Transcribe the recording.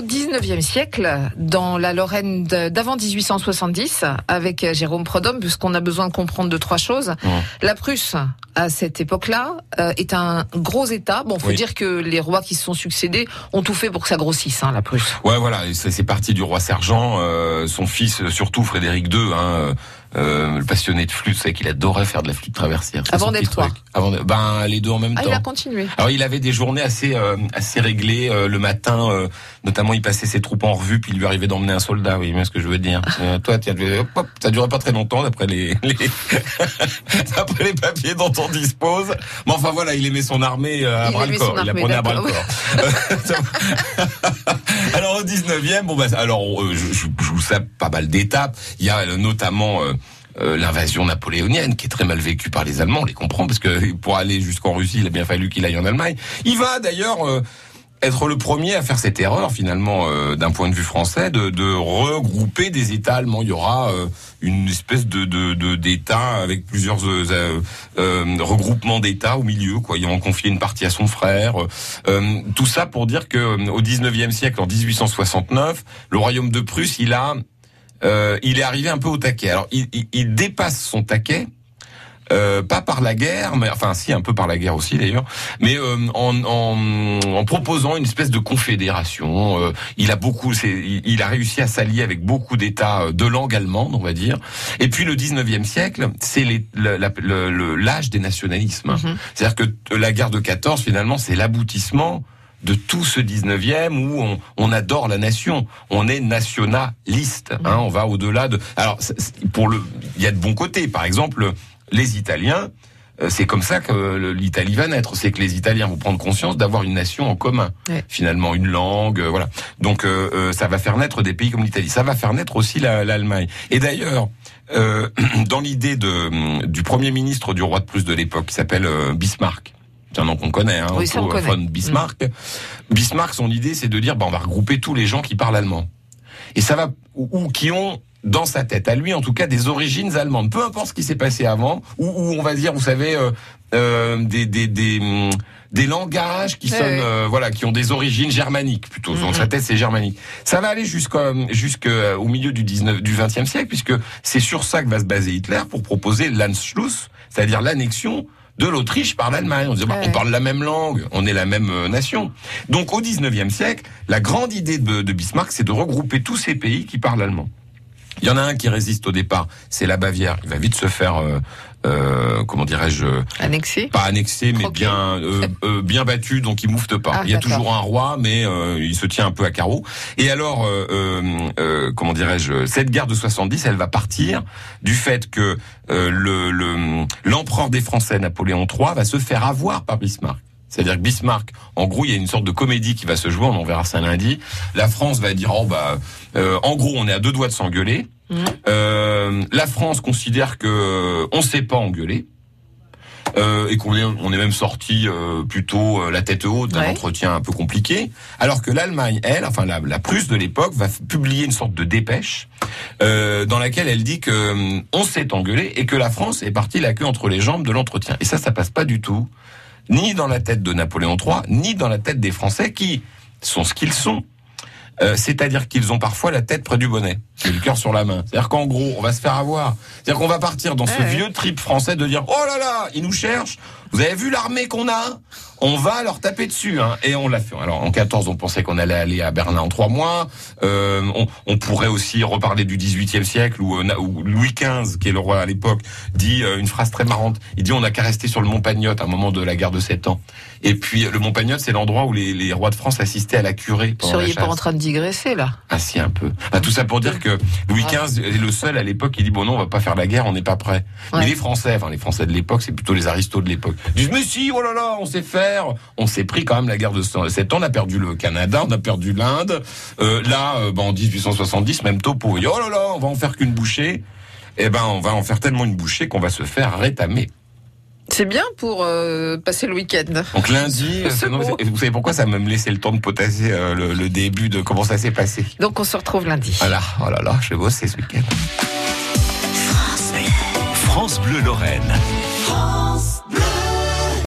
au 19e siècle, dans la Lorraine d'avant 1870, avec Jérôme Prodhomme, puisqu'on a besoin de comprendre de trois choses. La Prusse, à cette époque-là, euh, est un gros État. Bon, faut dire que les rois qui se sont succédés ont tout fait pour que ça grossisse, hein, la Prusse. Ouais, voilà, c'est parti du roi sergent, euh, son fils surtout Frédéric II. Hein, euh, le passionné de flûte, c'est qu'il adorait faire de la flûte traversière. Avant d'être roi. Avant, ben les deux en même ah, temps. Il a continué. Alors il avait des journées assez euh, assez réglées. Euh, le matin, euh, notamment, il passait ses troupes en revue, puis il lui arrivait d'emmener un soldat. Oui, mais ce que je veux dire. toi, tu hop, ça durait pas très longtemps d'après les, les d'après les papiers dont on dispose. Mais enfin voilà, il aimait son armée à bras le corps. Il la prenait à bras le corps. Au 19e, bon bah alors je, je, je vous pas mal d'étapes. Il y a notamment euh, l'invasion napoléonienne, qui est très mal vécue par les Allemands, on les comprend, parce que pour aller jusqu'en Russie, il a bien fallu qu'il aille en Allemagne. Il va d'ailleurs euh, être le premier à faire cette erreur, finalement, euh, d'un point de vue français, de, de, regrouper des États allemands. Il y aura une espèce de d'État avec plusieurs regroupements d'États au milieu, quoi. Ont confié une partie à son frère. tout ça pour dire que au 19e siècle, en 1869, le royaume de Prusse, il a euh, il est arrivé un peu au taquet. Alors, il, il, dépasse son taquet. Euh, pas par la guerre, mais enfin si un peu par la guerre aussi d'ailleurs, mais euh, en, en, en, proposant une espèce de confédération. Euh, il a beaucoup, il, il, a réussi à s'allier avec beaucoup d'États de langue allemande, on va dire. Et puis le 19e siècle, c'est l'âge des nationalismes. Mm-hmm. C'est-à-dire que la guerre de 14 finalement, c'est l'aboutissement de tout ce 19e où on, on, adore la nation. On est nationaliste. Hein, on va au-delà de. Alors, pour le, il y a de bons côtés. Par exemple, les Italiens. Euh, c'est comme ça que l'Italie va naître. C'est que les Italiens vont prendre conscience d'avoir une nation en commun. Finalement, une langue, euh, voilà. Donc, euh, ça va faire naître des pays comme l'Italie. Ça va faire naître aussi l'Allemagne. Et d'ailleurs, dans l'idée de du premier ministre du roi de plus de l'époque, qui s'appelle Bismarck, c'est un nom qu'on connaît, hein, oui, ça Bismarck. Mm. Bismarck, son idée, c'est de dire, bah, on va regrouper tous les gens qui parlent allemand. Et ça va, ou, qui ont dans sa tête, à lui en tout cas, des origines allemandes. Peu importe ce qui s'est passé avant, ou, on va dire, vous savez, euh, euh, des, des, des, mm, des, langages qui sonnent, euh, voilà, qui ont des origines germaniques plutôt. Dans sa mm-hmm. tête, c'est germanique. Ça va aller jusqu'au jusqu'au milieu du 19, du 20e siècle, puisque c'est sur ça que va se baser Hitler pour proposer l'Anschluss, c'est-à-dire l'annexion de l'Autriche par l'Allemagne. On, bah, on parle la même langue, on est la même euh, nation. Donc au 19e siècle, la grande idée de, de Bismarck, c'est de regrouper tous ces pays qui parlent allemand. Il y en a un qui résiste au départ, c'est la Bavière. Il va vite se faire euh, euh, comment dirais-je annexé. pas annexé mais bien euh, euh, bien battu donc il moufte pas. Ah, il y a toujours un roi mais euh, il se tient un peu à carreau et alors euh, comment dirais-je cette guerre de 70 elle va partir du fait que le l'empereur des Français Napoléon III va se faire avoir par Bismarck c'est-à-dire que Bismarck, en gros, il y a une sorte de comédie qui va se jouer, on en verra ça lundi. La France va dire, oh bah, en gros, on est à deux doigts de s'engueuler. Euh, la France considère que euh, on sait pas engueuler. Euh, et qu'on est, on est même sorti euh, plutôt euh, la tête haute d'un entretien un peu compliqué, alors que l'Allemagne, elle, enfin la, la Prusse de l'époque, va publier une sorte de dépêche dans laquelle elle dit que on s'est engueulé et que la France est partie la queue entre les jambes de l'entretien. Et ça, ça passe pas du tout, ni dans la tête de Napoléon III, ni dans la tête des Français qui sont ce qu'ils sont. Euh, c'est-à-dire qu'ils ont parfois la tête près du bonnet et le cœur sur la main. C'est-à-dire qu'en gros, on va se faire avoir. C'est-à-dire qu'on va partir dans ce vieux trip français de dire oh là là, ils nous cherchent. Vous avez vu l'armée qu'on a? On va leur taper dessus. Hein. Et on l'a fait. Alors en 14, on pensait qu'on allait aller à Berlin en trois mois. Euh, on, on, pourrait aussi reparler du 18e siècle où, euh, où Louis XV, qui est le roi à l'époque, dit euh, une phrase très marrante. Il dit on n'a qu'à rester sur le Mont Pagnotte à un moment de la guerre de Sept Ans. Et puis le Mont Pagnotte, c'est l'endroit où les, les, rois de France assistaient à la curée. Vous seriez pas en train de digresser là Ah si un peu. Bah, tout ça pour dire que Louis XV est le seul à l'époque qui dit bon non on va pas faire la guerre, on n'est pas prêt. Mais les Français, enfin les Français de l'époque, c'est plutôt les aristos de l'époque, disent mais si oh là là on sait faire. On s'est pris quand même la guerre de 7 ans, on a perdu le Canada, on a perdu l'Inde. Euh, là, euh, bah, en 1870, même tôt pour oh là là on va en faire qu'une bouchée. Eh ben on va en faire tellement une bouchée qu'on va se faire rétamer. C'est bien pour euh, passer le week-end. Donc lundi, vous savez pourquoi ça m'a laissé le temps de potasser euh, le, début de comment ça s'est passé? Donc on se retrouve lundi. Voilà, oh là là, je vais bosser ce week-end. France Bleu, France Bleu Lorraine. France